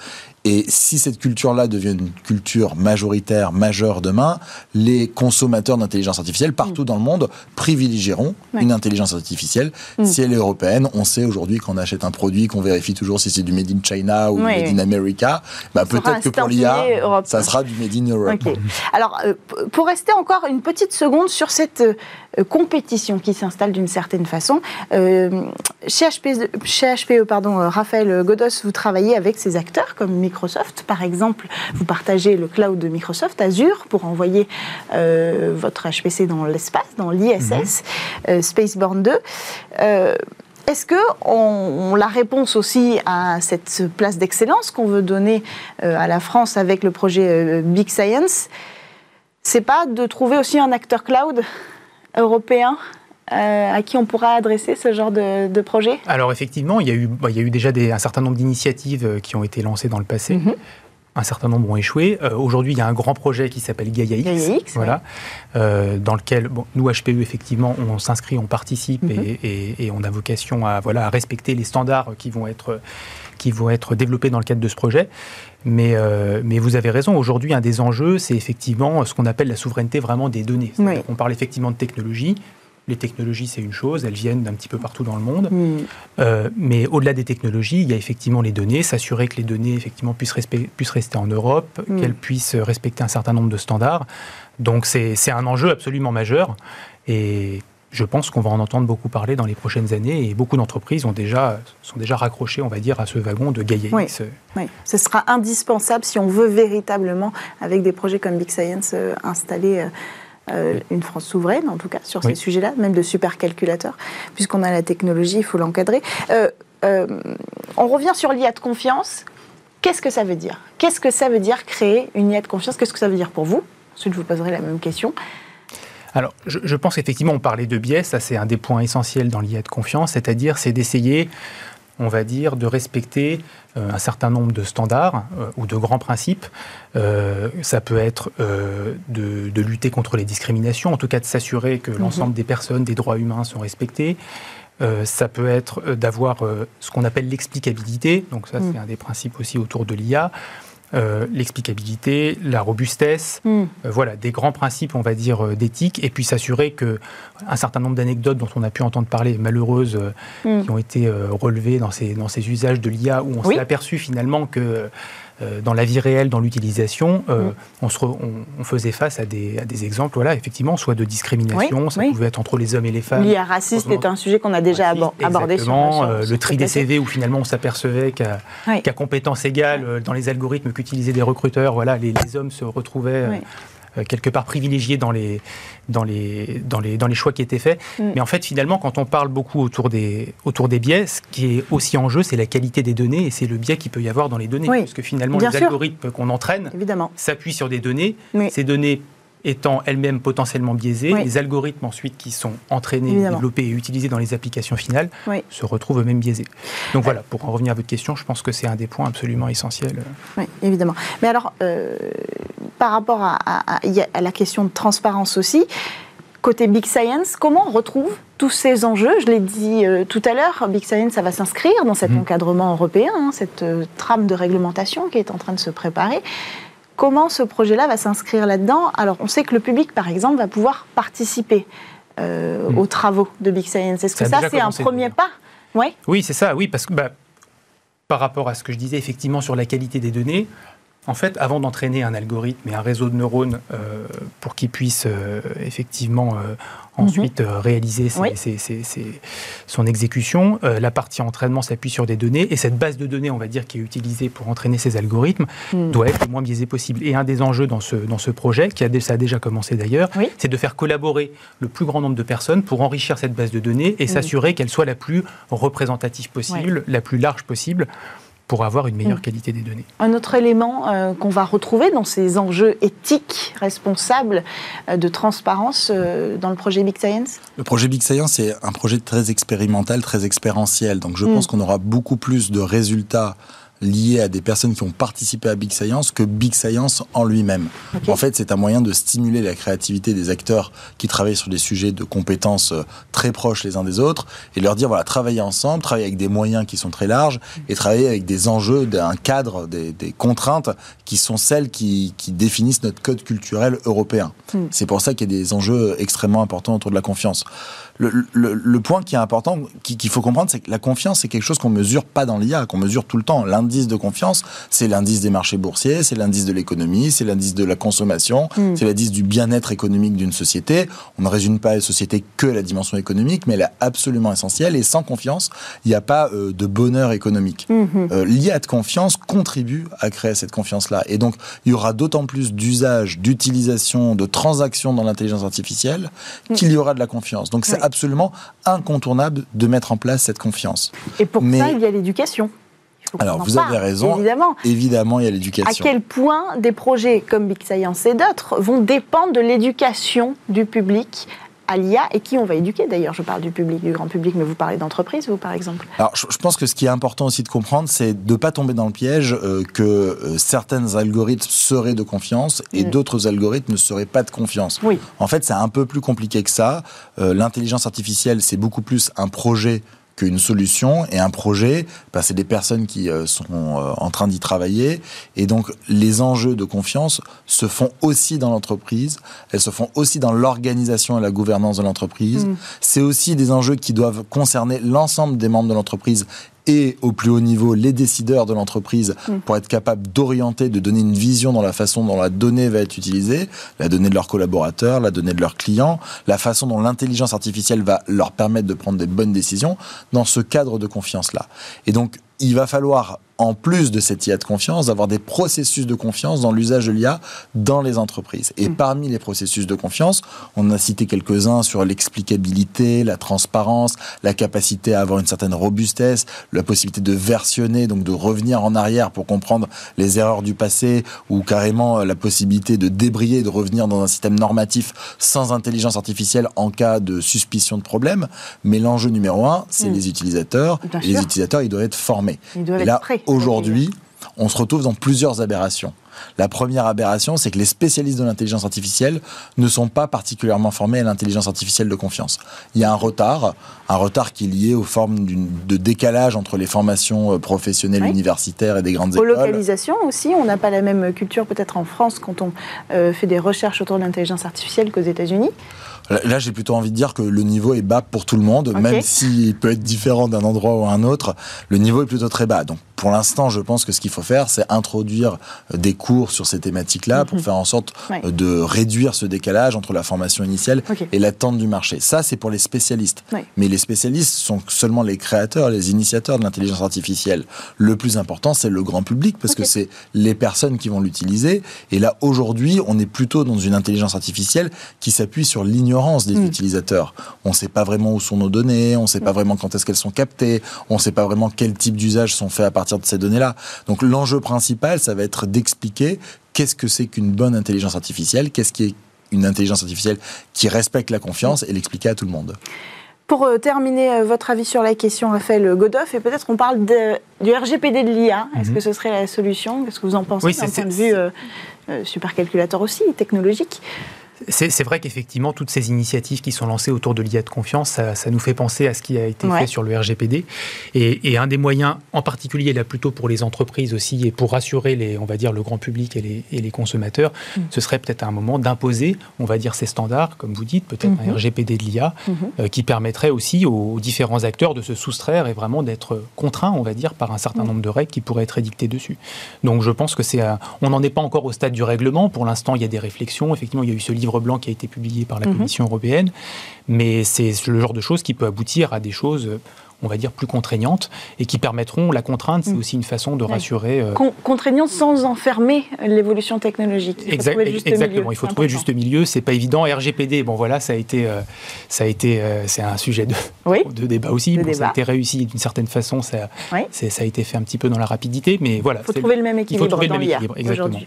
S3: et si cette culture-là devient une culture majoritaire, majeure demain, les consommateurs d'intelligence artificielle partout mm. dans le monde privilégieront une intelligence artificielle. Mm. Si elle est européenne, on sait aujourd'hui qu'on achète un produit, qu'on vérifie toujours si c'est du Made in China ou du Made in America. Bah, Peut-être que pour l'IA, ça sera du Made in Europe.
S1: Alors, euh, pour rester encore une petite seconde sur cette euh, compétition qui s'installe d'une certaine façon. Euh, chez, HP, chez HPE, pardon, Raphaël Godos, vous travaillez avec ces acteurs comme Microsoft. Par exemple, vous partagez le cloud de Microsoft, Azure, pour envoyer votre HPC dans l'espace, dans l'ISS, mhm. Spaceborne 2. Est-ce que on, la réponse aussi à cette place d'excellence qu'on veut donner à la France avec le projet Big Science, c'est pas de trouver aussi un acteur cloud européens euh, à qui on pourra adresser ce genre de, projet?
S4: Alors effectivement, il y a eu, bah, il y a eu déjà des, un certain nombre d'initiatives euh, qui ont été lancées dans le passé. Mhm. Un certain nombre ont échoué. Euh, aujourd'hui, il y a un grand projet qui s'appelle Gaia X, voilà, dans lequel bon, nous, HPE, effectivement, on s'inscrit, on participe mhm. et, on a vocation à, voilà, à respecter les standards qui vont être qui vont être développés dans le cadre de ce projet. Mais, euh, mais vous avez raison, aujourd'hui, un des enjeux, c'est effectivement ce qu'on appelle la souveraineté vraiment des données. On parle effectivement de technologie. Les technologies, c'est une chose, elles viennent d'un petit peu partout dans le monde. Euh, mais au-delà des technologies, il y a effectivement les données, s'assurer que les données effectivement puissent, puissent rester en Europe, qu'elles puissent respecter un certain nombre de standards. Donc c'est un enjeu absolument majeur. Et je pense qu'on va en entendre beaucoup parler dans les prochaines années et beaucoup d'entreprises ont déjà, sont déjà raccrochées, on va dire, à ce wagon de Gaia
S1: oui, oui. ce sera indispensable si on veut véritablement, avec des projets comme Big Science, euh, installer euh, euh, une France souveraine, en tout cas, sur ces sujets-là, même de supercalculateurs, puisqu'on a la technologie, il faut l'encadrer. on revient sur l'IA de confiance. Qu'est-ce que ça veut dire? Qu'est-ce que ça veut dire créer une IA de confiance? Qu'est-ce que ça veut dire pour vous? Ensuite, je vous poserai la même question.
S4: Alors, je, pense effectivement, on parlait de biais, ça c'est un des points essentiels dans l'IA de confiance, c'est-à-dire c'est d'essayer, on va dire, de respecter euh, un certain nombre de standards euh, ou de grands principes. Euh, ça peut être de, lutter contre les discriminations, en tout cas de s'assurer que mhm. l'ensemble des personnes, des droits humains sont respectés. ça peut être d'avoir ce qu'on appelle l'explicabilité, donc ça c'est mhm. un des principes aussi autour de l'IA. Euh, l'explicabilité, la robustesse, hmm. euh, voilà, des grands principes, on va dire, euh, d'éthique, et puis s'assurer que un certain nombre d'anecdotes dont on a pu entendre parler, malheureuses, hmm. qui ont été relevées dans ces, dans ces usages de l'IA, où on s'est aperçu finalement que euh, dans la vie réelle, dans l'utilisation, euh, mm. on, on, faisait face à des, à des, exemples, voilà, effectivement, soit de discrimination, ça pouvait être entre les hommes et les femmes.
S1: L'IA raciste est un sujet qu'on a déjà abordé sur,
S4: sur, euh, Le tri des CV, où finalement on s'apercevait qu'à compétence égale, dans les algorithmes qu'utilisaient des recruteurs, voilà, les, les hommes se retrouvaient quelque part privilégié dans les, dans les, dans les, dans les choix qui étaient faits. Mm. Mais en fait, finalement, quand on parle beaucoup autour des, autour des biais, ce qui est aussi en jeu, c'est la qualité des données et c'est le biais qu'il peut y avoir dans les données. Parce que finalement, les algorithmes qu'on entraîne s'appuient sur des données. Ces données étant elles-mêmes potentiellement biaisées, les algorithmes ensuite qui sont entraînés, développés et utilisés dans les applications finales se retrouvent eux-mêmes biaisés. Donc voilà, pour en revenir à votre question, je pense que c'est un des points absolument essentiels.
S1: Oui, évidemment. Mais alors, euh, par rapport à, à, la question de transparence aussi, côté Big Science, comment on retrouve tous ces enjeux? Je l'ai dit euh, tout à l'heure, Big Science, ça va s'inscrire dans cet mmh. encadrement européen, hein, cette euh, trame de réglementation qui est en train de se préparer. Comment ce projet-là va s'inscrire là-dedans? Alors, on sait que le public, par exemple, va pouvoir participer euh, hmm. aux travaux de Big Science. Est-ce que ça, c'est un premier pas?
S4: Oui, oui c'est ça, oui, parce que bah, par rapport à ce que je disais effectivement sur la qualité des données, en fait, avant d'entraîner un algorithme et un réseau de neurones euh, pour qu'il puisse euh, effectivement euh, ensuite mhm. réaliser son exécution, la partie entraînement s'appuie sur des données et cette base de données, on va dire, qui est utilisée pour entraîner ces algorithmes, mhm. doit être le moins biaisée possible. Et un des enjeux dans ce, dans ce projet, qui a, ça a déjà commencé d'ailleurs, c'est de faire collaborer le plus grand nombre de personnes pour enrichir cette base de données et s'assurer qu'elle soit la plus représentative possible, la plus large possible pour avoir une meilleure mm. qualité des données.
S1: Un autre élément euh, qu'on va retrouver dans ces enjeux éthiques, responsables, euh, de transparence euh, dans le projet Big Science?
S3: Le projet Big Science est un projet très expérimental, très expérientiel. Donc je mm. pense qu'on aura beaucoup plus de résultats lié à des personnes qui ont participé à Big Science que Big Science en lui-même. En fait, c'est un moyen de stimuler la créativité des acteurs qui travaillent sur des sujets de compétences euh, très proches les uns des autres et leur dire voilà, travailler ensemble, travailler avec des moyens qui sont très larges et travailler avec des enjeux, un cadre, des, contraintes qui sont celles qui, définissent notre code culturel européen. Hmm. C'est pour ça qu'il y a des enjeux extrêmement importants autour de la confiance le, point qui est important, qu'il faut comprendre, c'est que la confiance, c'est quelque chose qu'on mesure pas dans l'IA, qu'on mesure tout le temps. L'indice de confiance, c'est l'indice des marchés boursiers, c'est l'indice de l'économie, c'est l'indice de la consommation, mm. c'est l'indice du bien-être économique d'une société. On ne résume pas la société que la dimension économique, mais elle est absolument essentielle. Et sans confiance, il n'y a pas euh, de bonheur économique. Mm-hmm. Euh, L'IA de confiance contribue à créer cette confiance-là. Et donc, il y aura d'autant plus d'usage, d'utilisation, de transactions dans l'intelligence artificielle mm. qu'il y aura de la confiance. Donc, c'est absolument incontournable de mettre en place cette confiance.
S1: Et pour ça, il y a l'éducation.
S3: Alors, vous avez raison. Évidemment. Évidemment, il y a l'éducation.
S1: À quel point des projets comme Big Science et d'autres vont dépendre de l'éducation du public à l'IA et qui on va éduquer d'ailleurs. Je parle du public, du grand public, mais vous parlez d'entreprise, vous par exemple
S3: Alors je, pense que ce qui est important aussi de comprendre, c'est de ne pas tomber dans le piège euh, que euh, certains algorithmes seraient de confiance et mm. d'autres algorithmes ne seraient pas de confiance.
S1: Oui.
S3: En fait, c'est un peu plus compliqué que ça. Euh, l'intelligence artificielle, c'est beaucoup plus un projet qu'une solution et un projet, bah, c'est des personnes qui euh, sont euh, en train d'y travailler. Et donc, les enjeux de confiance se font aussi dans l'entreprise, elles se font aussi dans l'organisation et la gouvernance de l'entreprise. Mm. C'est aussi des enjeux qui doivent concerner l'ensemble des membres de l'entreprise et au plus haut niveau les décideurs de l'entreprise mm. pour être capables d'orienter, de donner une vision dans la façon dont la donnée va être utilisée, la donnée de leurs collaborateurs, la donnée de leurs clients, la façon dont l'intelligence artificielle va leur permettre de prendre des bonnes décisions dans ce cadre de confiance-là. Et donc, il va falloir en plus de cette IA de confiance, d'avoir des processus de confiance dans l'usage de l'IA dans les entreprises. Et mm. parmi les processus de confiance, on a cité quelques-uns sur l'explicabilité, la transparence, la capacité à avoir une certaine robustesse, la possibilité de versionner, donc de revenir en arrière pour comprendre les erreurs du passé, ou carrément euh, la possibilité de débrayer, de revenir dans un système normatif sans intelligence artificielle en cas de suspicion de problème. Mais l'enjeu numéro un, c'est mm. les utilisateurs. et les utilisateurs, ils doivent être formés.
S1: Ils doivent être prêts
S3: aujourd'hui, on se retrouve dans plusieurs aberrations. La première aberration, c'est que les spécialistes de l'intelligence artificielle ne sont pas particulièrement formés à l'intelligence artificielle de confiance. Il y a un retard, un retard qui est lié aux formes de décalage entre les formations euh, professionnelles universitaires et des grandes écoles.
S1: Aux localisations aussi, on n'a pas la même culture peut-être en France quand on euh, fait des recherches autour de l'intelligence artificielle qu'aux États-Unis.
S3: Là, j'ai plutôt envie de dire que le niveau est bas pour tout le monde, même s'il peut être différent d'un endroit ou un autre. Le niveau est plutôt très bas. Donc, pour l'instant, je pense que ce qu'il faut faire, c'est introduire euh, des cours sur ces thématiques-là pour mhm. faire en sorte euh, de réduire ce décalage entre la formation initiale et l'attente du marché. Ça, c'est pour les spécialistes. Mais les spécialistes sont seulement les créateurs, les initiateurs de l'intelligence artificielle. Le plus important, c'est le grand public parce que c'est les personnes qui vont l'utiliser. Et là, aujourd'hui, on est plutôt dans une intelligence artificielle qui s'appuie sur l'ignorance des hmm. utilisateurs. On ne sait pas vraiment où sont nos données, on ne sait pas vraiment quand est-ce qu'elles sont captées, on ne sait pas vraiment quel type d'usage sont faits à partir de ces données-là. Donc l'enjeu principal, ça va être d'expliquer qu'est-ce que c'est qu'une bonne intelligence artificielle, qu'est-ce qui est une intelligence artificielle qui respecte la confiance et l'expliquer à tout le monde.
S1: Pour euh, terminer, euh, votre avis sur la question, Raphaël Godoff, et peut-être qu'on parle du RGPD de l'IA. Est-ce mhm. que ce serait la solution? Qu'est-ce que vous en pensez d'un point de vue euh, supercalculateur aussi, technologique?
S4: C'est vrai qu'effectivement, toutes ces initiatives qui sont lancées autour de l'IA de confiance, ça, nous fait penser à ce qui a été fait sur le RGPD. Et, un des moyens, en particulier là plutôt pour les entreprises aussi, et pour rassurer les, on va dire, le grand public et les, consommateurs, mm. ce serait peut-être un moment d'imposer, on va dire, ces standards, comme vous dites, peut-être un mm-hmm. RGPD de l'IA, mm-hmm. euh, qui permettrait aussi aux, différents acteurs de se soustraire et vraiment d'être contraints, on va dire, par un certain mm. nombre de règles qui pourraient être édictées dessus. Donc je pense que c'est, on n'en est pas encore au stade du règlement. Pour l'instant, il y a des réflexions. Effectivement, il y a eu ce livre blanc qui a été publié par la mhm. Commission européenne, mais c'est le genre de choses qui peut aboutir à des choses on va dire, plus contraignantes et qui permettront la contrainte, c'est mm. aussi une façon de rassurer.
S1: Euh... contraignante sans enfermer l'évolution technologique.
S4: exactement, il faut trouver le juste milieu. C'est pas évident. RGPD, bon voilà, ça a été, euh, ça a été, euh, c'est un sujet de, de débat aussi. Ça a été réussi d'une certaine façon. Ça, ça a été fait un petit peu dans la rapidité, mais voilà.
S1: Il faut trouver le même équilibre. Il faut trouver le même équilibre.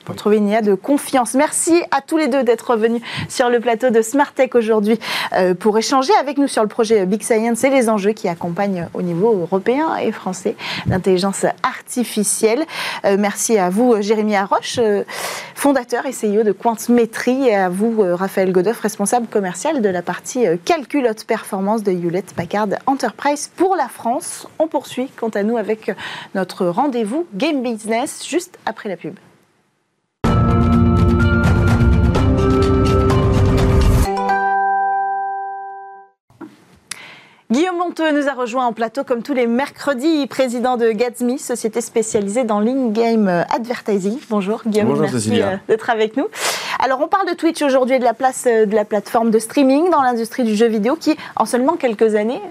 S1: Pour trouver une IA de confiance. Merci à tous les deux d'être venus sur le plateau de Smart Tech aujourd'hui euh, pour échanger avec nous sur le projet Big Science et les enjeux qui accompagnent au niveau européen et français l'intelligence artificielle. Euh, merci à vous, Jérémy Arroche, euh, fondateur et CEO de Quantmetry, et à vous, euh, Raphaël Godoff, responsable commercial de la partie calculote performance de Hewlett Packard Enterprise pour la France. On poursuit, quant à nous, avec notre rendez-vous Game Business juste après la pub. Nous a rejoint en plateau comme tous les mercredis, président de Gatsby, société spécialisée dans l'in-game advertising. Bonjour Guillaume,
S5: Bonjour,
S1: merci euh, d'être avec nous. Alors on parle de Twitch aujourd'hui et de la place euh, de la plateforme de streaming dans l'industrie du jeu vidéo qui, en seulement quelques années,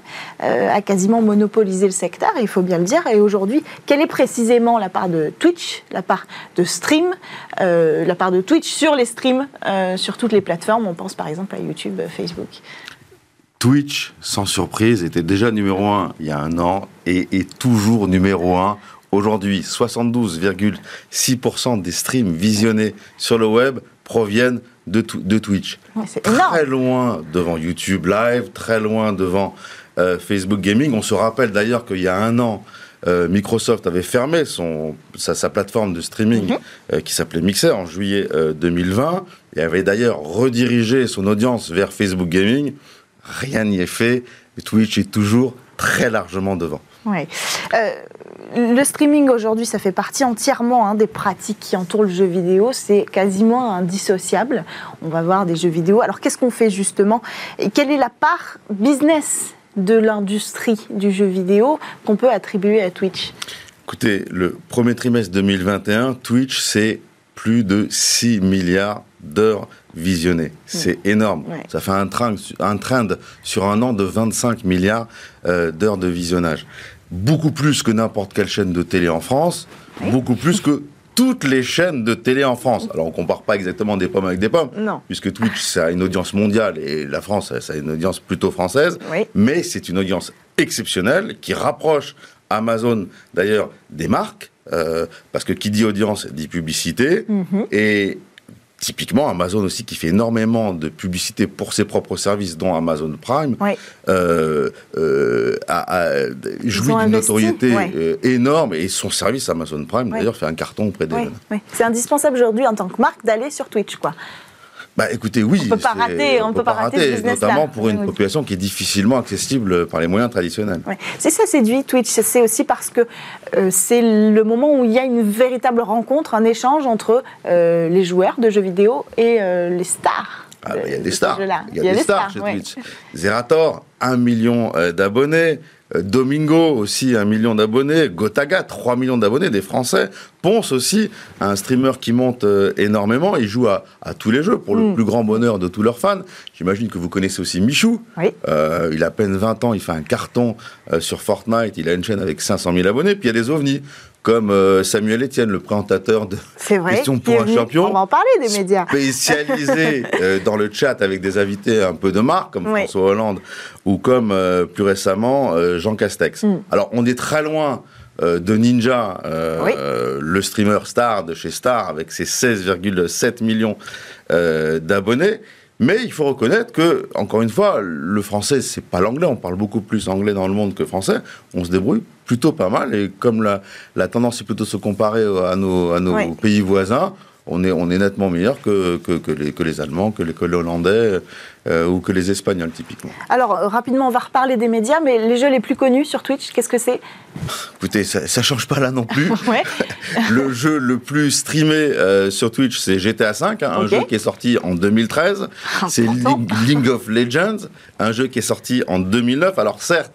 S1: euh, a quasiment monopolisé le secteur, il faut bien le dire. Et aujourd'hui, quelle est précisément la part de Twitch, la part de stream, la part de Twitch sur les streams, sur toutes les plateformes? On pense par exemple à YouTube, Facebook.
S5: Twitch, sans surprise, était déjà numéro 1 il y a un an et est toujours numéro 1 aujourd'hui. 72,6% des streams visionnés sur le web proviennent de, de Twitch. très loin devant YouTube Live, très loin devant euh, Facebook Gaming. On se rappelle d'ailleurs qu'il y a un an, euh, Microsoft avait fermé son, sa, plateforme de streaming mhm. euh, qui s'appelait Mixer en juillet 2020 et avait d'ailleurs redirigé son audience vers Facebook Gaming rien n'y est fait. Twitch est toujours très largement devant.
S1: Ouais. Euh, le streaming aujourd'hui, ça fait partie entièrement hein, des pratiques qui entourent le jeu vidéo. C'est quasiment indissociable. On va voir des jeux vidéo. Alors qu'est-ce qu'on fait justement? Et quelle est la part business de l'industrie du jeu vidéo qu'on peut attribuer à Twitch?
S5: Écoutez, le premier trimestre 2021, Twitch, c'est plus de 6 milliards d'heures visionnées. C'est énorme. Ça fait un trend, un sur un an de 25 milliards euh, d'heures de visionnage. Beaucoup plus que n'importe quelle chaîne de télé en France, beaucoup plus que toutes les chaînes de télé en France. Alors on compare pas exactement des pommes avec des pommes, puisque Twitch ça a une audience mondiale et la France ça a une audience plutôt française, mais c'est une audience exceptionnelle qui rapproche Amazon d'ailleurs des marques, euh, parce que qui dit audience dit publicité, mhm. et Typiquement, Amazon aussi, qui fait énormément de publicité pour ses propres services, dont Amazon Prime, euh, euh, a, joué d'une notoriété euh, énorme. Et son service Amazon Prime, d'ailleurs, fait un carton auprès des jeunes.
S1: C'est indispensable aujourd'hui en tant que marque d'aller sur Twitch, quoi.
S5: Bah écoutez, oui.
S1: On peut pas rater, on, peut, pas rater,
S5: notamment pour une population qui est difficilement accessible par les moyens traditionnels.
S1: C'est ça séduit Twitch, c'est aussi parce que euh, c'est le moment où il y a une véritable rencontre, un échange entre euh, les joueurs de jeux vidéo et euh, les stars.
S5: Ah, bah, il y a des stars. Il y a, des, stars, chez Twitch. Zerator, un million d'abonnés. Euh, Domingo aussi un million d'abonnés, Gotaga 3 millions d'abonnés, des Français. Ponce aussi, un streamer qui monte euh, énormément, il joue à, tous les jeux pour le mm. plus grand bonheur de tous leurs fans. J'imagine que vous connaissez aussi Michou. Euh, il a à peine 20 ans, il fait un carton sur Fortnite, il a une chaîne avec 500 000 abonnés, puis il y a des ovnis comme euh, Samuel Etienne, le présentateur de Question pour un champion.
S1: On va en parler des médias.
S5: Spécialisé euh, dans le chat avec des invités un peu de marque, comme François Hollande, ou comme euh, plus récemment Jean Castex. Hmm. Alors, on est très loin de Ninja, le streamer star de chez Star, avec ses 16,7 millions d'abonnés. Mais il faut reconnaître que, encore une fois, le français, c'est pas l'anglais. On parle beaucoup plus anglais dans le monde que français. On se débrouille plutôt pas mal. Et comme la, la tendance est plutôt de se comparer à nos, à nos pays voisins, on est, on est nettement meilleur que, que, les, que les Allemands, que les, que les Hollandais euh, ou que les Espagnols, typiquement.
S1: Alors, euh, rapidement, on va reparler des médias, mais les jeux les plus connus sur Twitch, qu'est-ce que c'est?
S5: Écoutez, ça ne change pas là non plus. le jeu le plus streamé euh, sur Twitch, c'est GTA V, hein, un jeu qui est sorti en 2013. c'est League of Legends, un jeu qui est sorti en 2009. Alors certes,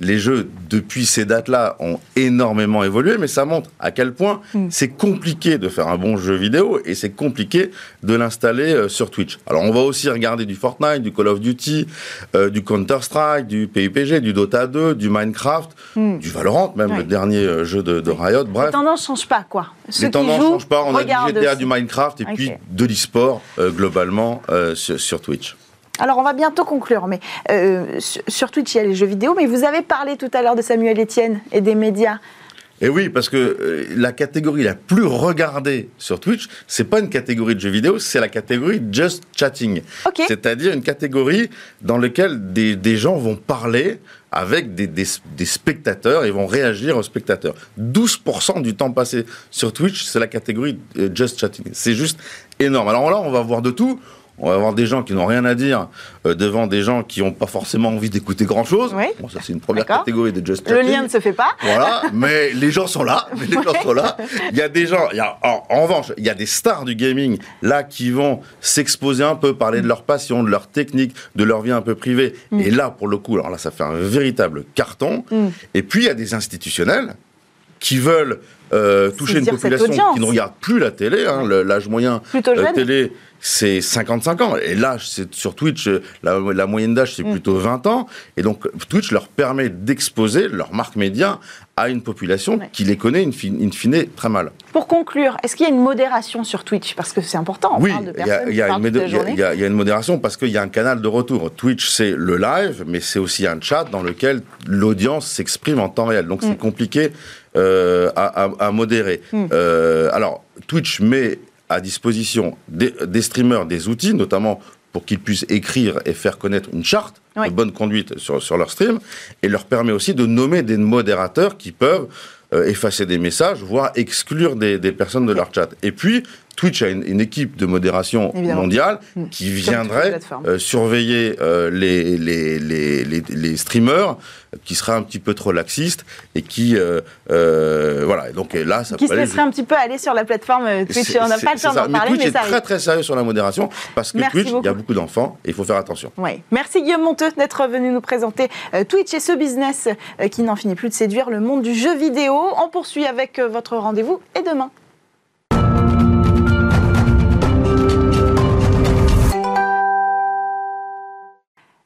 S5: les jeux, depuis ces dates-là, ont énormément évolué, mais ça montre à quel point mm. c'est compliqué de faire un bon jeu vidéo et c'est compliqué de l'installer euh, sur Twitch. Alors, on va aussi regarder du Fortnite, du Call of Duty, euh, du Counter-Strike, du PUPG, du Dota 2, du Minecraft, mm. du Valorant, même le dernier euh, jeu de, Riot. Bref.
S1: Les tendances ne changent pas, quoi.
S5: les tendances ne changent pas. On a du GTA, du Minecraft et puis de l'e-sport, globalement, sur Twitch.
S1: Alors, on va bientôt conclure, mais euh, sur Twitch, il y a les jeux vidéo, mais vous avez parlé tout à l'heure de Samuel Etienne et des médias.
S5: Et oui, parce que euh, la catégorie la plus regardée sur Twitch, c'est pas une catégorie de jeux vidéo, c'est la catégorie just chatting. C'est-à-dire une catégorie dans laquelle des, gens vont parler avec des, des, spectateurs et vont réagir aux spectateurs. 12% du temps passé sur Twitch, c'est la catégorie euh, just chatting. C'est juste énorme. Alors là, on va voir de tout. On va avoir des gens qui n'ont rien à dire euh, devant des gens qui n'ont pas forcément envie d'écouter grand-chose. Bon, ça c'est une première catégorie de Just
S1: Le lien ne se fait pas.
S5: Voilà, mais les gens sont là. Mais les gens sont là. Il y a des gens, il y a, en, revanche, il y a des stars du gaming là qui vont s'exposer un peu, parler de leur passion, de leur technique, de leur vie un peu privée. Mm. Et là, pour le coup, alors là, ça fait un véritable carton. Mm. Et puis, il y a des institutionnels qui veulent euh, toucher une population qui ne regarde plus la télé. Hein, L'âge moyen
S1: de
S5: télé, c'est 55 ans. Et l'âge, c'est sur Twitch, la, moyenne d'âge, c'est mm. plutôt 20 ans. Et donc, Twitch leur permet d'exposer leur marque média à une population qui les connaît in fine, très mal.
S1: Pour conclure, est-ce qu'il y a une modération sur Twitch? Parce que c'est important, on
S5: oui, il y, a une modération parce qu'il y a un canal de retour. Twitch, c'est le live, mais c'est aussi un chat dans lequel l'audience s'exprime en temps réel. Donc c'est mm. compliqué euh, à, modérer. Mm. Euh, alors, Twitch met à disposition des, streamers des outils, notamment pour qu'ils puissent écrire et faire connaître une charte de bonne conduite sur, sur leur stream, et leur permet aussi de nommer des modérateurs qui peuvent euh, effacer des messages, voire exclure des, des, personnes de leur chat. Et puis, Twitch a une, équipe de modération mondiale mm. qui viendrait euh, surveiller euh, les, les, les, les, streamers qui seraient un petit peu trop laxistes et qui euh, voilà. Donc là
S1: ça qui se laisseraient un petit peu aller sur la plateforme Twitch. On n'a pas le temps d'en parler
S5: mais, Twitch est très très sérieux sur la modération parce que Twitch il y a beaucoup. d'enfants et il faut faire attention.
S1: Oui. merci Guillaume Monteux d'être venu nous présenter Twitch et ce business qui n'en finit plus de séduire le monde du jeu vidéo. On poursuit avec votre rendez-vous et demain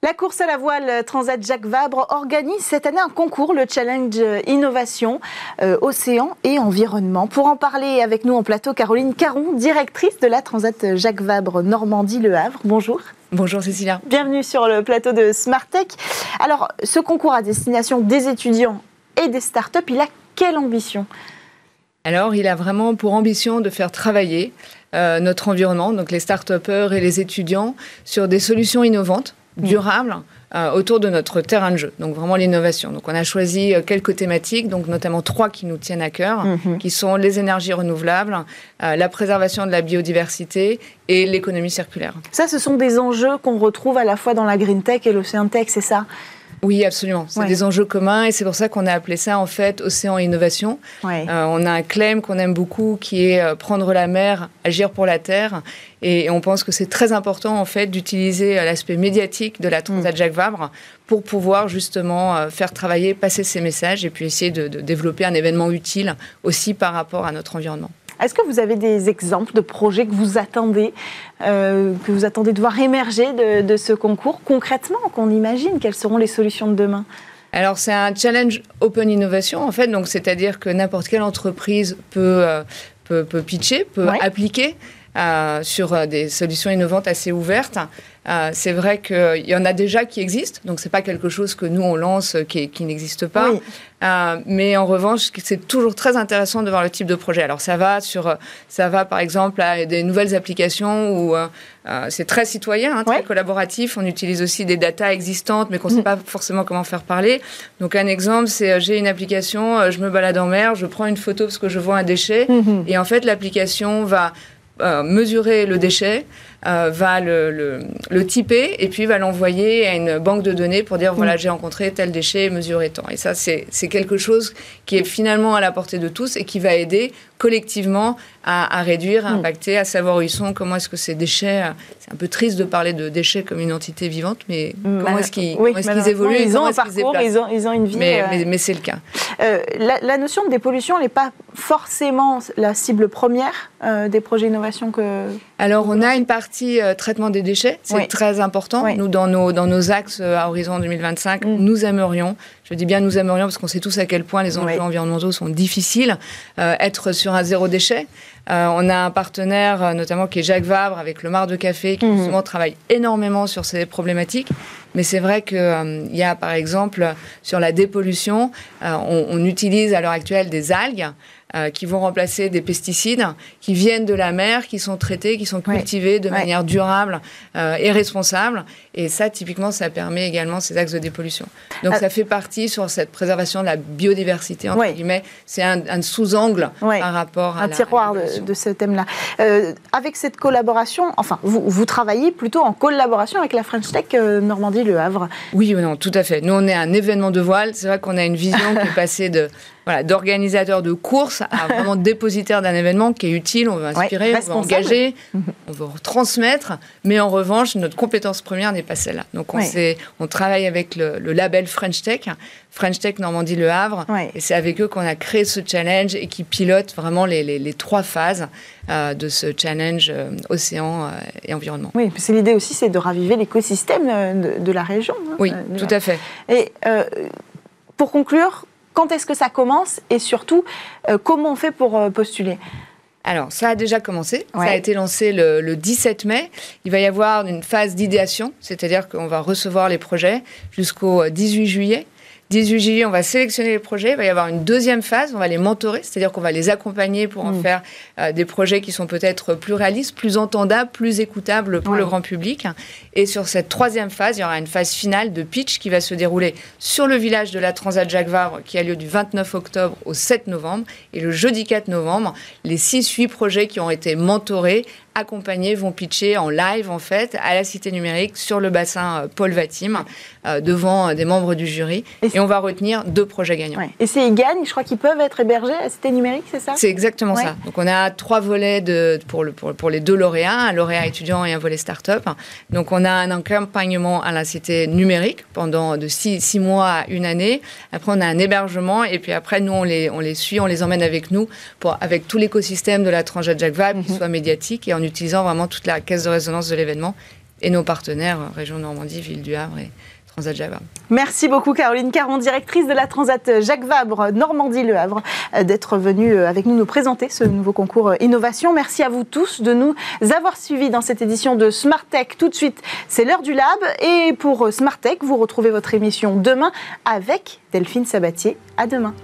S1: La course à la voile Transat Jacques Vabre organise cette année un concours, le Challenge Innovation, euh, Océan et Environnement. Pour en parler avec nous en plateau, Caroline Caron, directrice de la Transat Jacques Vabre Normandie-Le Havre. Bonjour.
S6: Bonjour Cécilia.
S1: Bienvenue sur le plateau de Tech. Alors, ce concours à destination des étudiants et des startups, il a quelle ambition?
S6: Alors, il a vraiment pour ambition de faire travailler euh, notre environnement, donc les start et les étudiants, sur des solutions innovantes. Durable euh, autour de notre terrain de jeu. Donc vraiment l'innovation. Donc on a choisi euh, quelques thématiques, donc notamment trois qui nous tiennent à cœur, mm-hmm. qui sont les énergies renouvelables, euh, la préservation de la biodiversité et l'économie circulaire.
S1: Ça, ce sont des enjeux qu'on retrouve à la fois dans la green tech et l'océan tech, c'est ça?
S6: Oui, absolument. C'est des enjeux communs et c'est pour ça qu'on a appelé ça en fait Océan Innovation. Euh, on a un claim qu'on aime beaucoup qui est euh, prendre la mer, agir pour la terre. Et, on pense que c'est très important en fait d'utiliser euh, l'aspect médiatique de la Transat mm. Jacques Vabre pour pouvoir justement faire travailler, passer ces messages et puis essayer de développer un événement utile aussi par rapport à notre environnement.
S1: Est-ce que vous avez des exemples de projets que vous attendez, euh, que vous attendez de voir émerger de, ce concours concrètement, qu'on imagine Quelles seront les solutions de demain?
S6: Alors c'est un challenge open innovation en fait, donc c'est-à-dire que n'importe quelle entreprise peut, euh, peut, pitcher, peut appliquer euh, sur des solutions innovantes assez ouvertes. Euh, c'est vrai qu'il y en a déjà qui existent, donc c'est pas quelque chose que nous on lance qui, qui n'existe pas. Euh, mais en revanche, c'est toujours très intéressant de voir le type de projet. Alors ça va sur, ça va par exemple à des nouvelles applications où euh, c'est très citoyen, hein, très collaboratif. On utilise aussi des datas existantes, mais qu'on ne sait mm. pas forcément comment faire parler. Donc un exemple, c'est j'ai une application, je me balade en mer, je prends une photo parce que je vois un déchet, mm-hmm. et en fait l'application va mesurer le déchet. Euh, va le, le, le, typer et puis va l'envoyer à une banque de données pour dire voilà, mm. j'ai rencontré tel déchet, mesuré tant. Et ça, c'est quelque chose qui est finalement à la portée de tous et qui va aider collectivement à, réduire, à mm. impacter, à savoir où ils sont, comment est-ce que ces déchets. Euh, c'est un peu triste de parler de déchets comme une entité vivante, mais mm, comment est-ce qu'ils évoluent
S1: Ils ont un parcours, ils, ont, ils ont, une vie.
S6: Mais, euh, mais, c'est le cas.
S1: la, la, notion de dépollution n'est pas forcément la cible première des projets d'innovation que.
S6: Alors, on a une partie euh, traitement des déchets, c'est très important. Nous, dans nos, dans nos axes euh, à horizon 2025, mm. nous aimerions, je dis bien nous aimerions parce qu'on sait tous à quel point les enjeux environnementaux sont difficiles, euh, être sur un zéro déchet. on a un partenaire notamment qui est Jacques Vabre avec le Mar de Café qui mm. travaille énormément sur ces problématiques. Mais c'est vrai qu'il y a par exemple sur la dépollution, on, on utilise à l'heure actuelle des algues. Euh, qui vont remplacer des pesticides qui viennent de la mer, qui sont traités, qui sont cultivés de manière durable euh, et responsable. Et ça, typiquement, ça permet également ces axes de dépollution. Donc, ça fait partie sur cette préservation de la biodiversité, entre guillemets. C'est un, sous-angle par rapport à
S1: un tiroir de, ce thème-là. Euh, avec cette collaboration, enfin, vous, vous, travaillez plutôt en collaboration avec la French Tech Normandie-Le Havre?
S6: Oui, non, tout à fait. Nous, on est un événement de voile. C'est vrai qu'on a une vision qui est passée de voilà, d'organisateur de courses à vraiment dépositaire d'un événement qui est utile, on veut inspirer, on veut engager, on veut transmettre, mais en revanche, notre compétence première n'est pas celle-là. Donc on, on travaille avec le, label French Tech, French Tech Normandie Le Havre, et c'est avec eux qu'on a créé ce challenge et qui pilote vraiment les, trois phases euh, de ce challenge euh, océan euh, et environnement.
S1: Oui, c'est l'idée aussi, c'est de raviver l'écosystème de, la région.
S6: Hein, oui, tout à fait.
S1: Et pour conclure, quand est-ce que ça commence et surtout, euh, comment on fait pour euh, postuler?
S6: Alors, ça a déjà commencé. Ça a été lancé le, le, 17 mai. Il va y avoir une phase d'idéation, c'est-à-dire qu'on va recevoir les projets jusqu'au 18 juillet. 18 juillet, on va sélectionner les projets. Il va y avoir une deuxième phase. On va les mentorer, c'est-à-dire qu'on va les accompagner pour en mm. faire euh, des projets qui sont peut-être plus réalistes, plus entendables, plus écoutables pour le grand public. Et sur cette troisième phase, il y aura une phase finale de pitch qui va se dérouler sur le village de la Transat Jacques Vabre, qui a lieu du 29 octobre au 7 novembre. Et le jeudi 4 novembre, les 6-8 projets qui ont été mentorés accompagnés vont pitcher en live en fait à la Cité numérique sur le bassin euh, Paul Vatim euh, devant euh, des membres du jury et, on va retenir deux projets gagnants.
S1: Et s'ils gagnent, je crois qu'ils peuvent être hébergés à la Cité numérique, c'est ça?
S6: C'est exactement ça. Donc on a trois volets de, pour, le, pour, pour, les deux lauréats, un lauréat étudiant et un volet start-up. Donc on a un accompagnement à la Cité numérique pendant de six, six, mois à une année. Après on a un hébergement et puis après nous on les, on les suit, on les emmène avec nous pour, avec tout l'écosystème de la Transat Jacques Vabre qui mhm. soit médiatique et en utilisant vraiment toute la caisse de résonance de l'événement et nos partenaires, euh, Région Normandie, Ville du Havre et Transat Jacques Vabre.
S1: Merci beaucoup Caroline Caron, directrice de la Transat Jacques Vabre Normandie-Le Havre, euh, d'être venue euh, avec nous nous présenter ce nouveau concours Innovation. Merci à vous tous de nous avoir suivis dans cette édition de Smart Tech. Tout de suite, c'est l'heure du lab et pour Smart Tech, vous retrouvez votre émission demain avec Delphine Sabatier. À demain.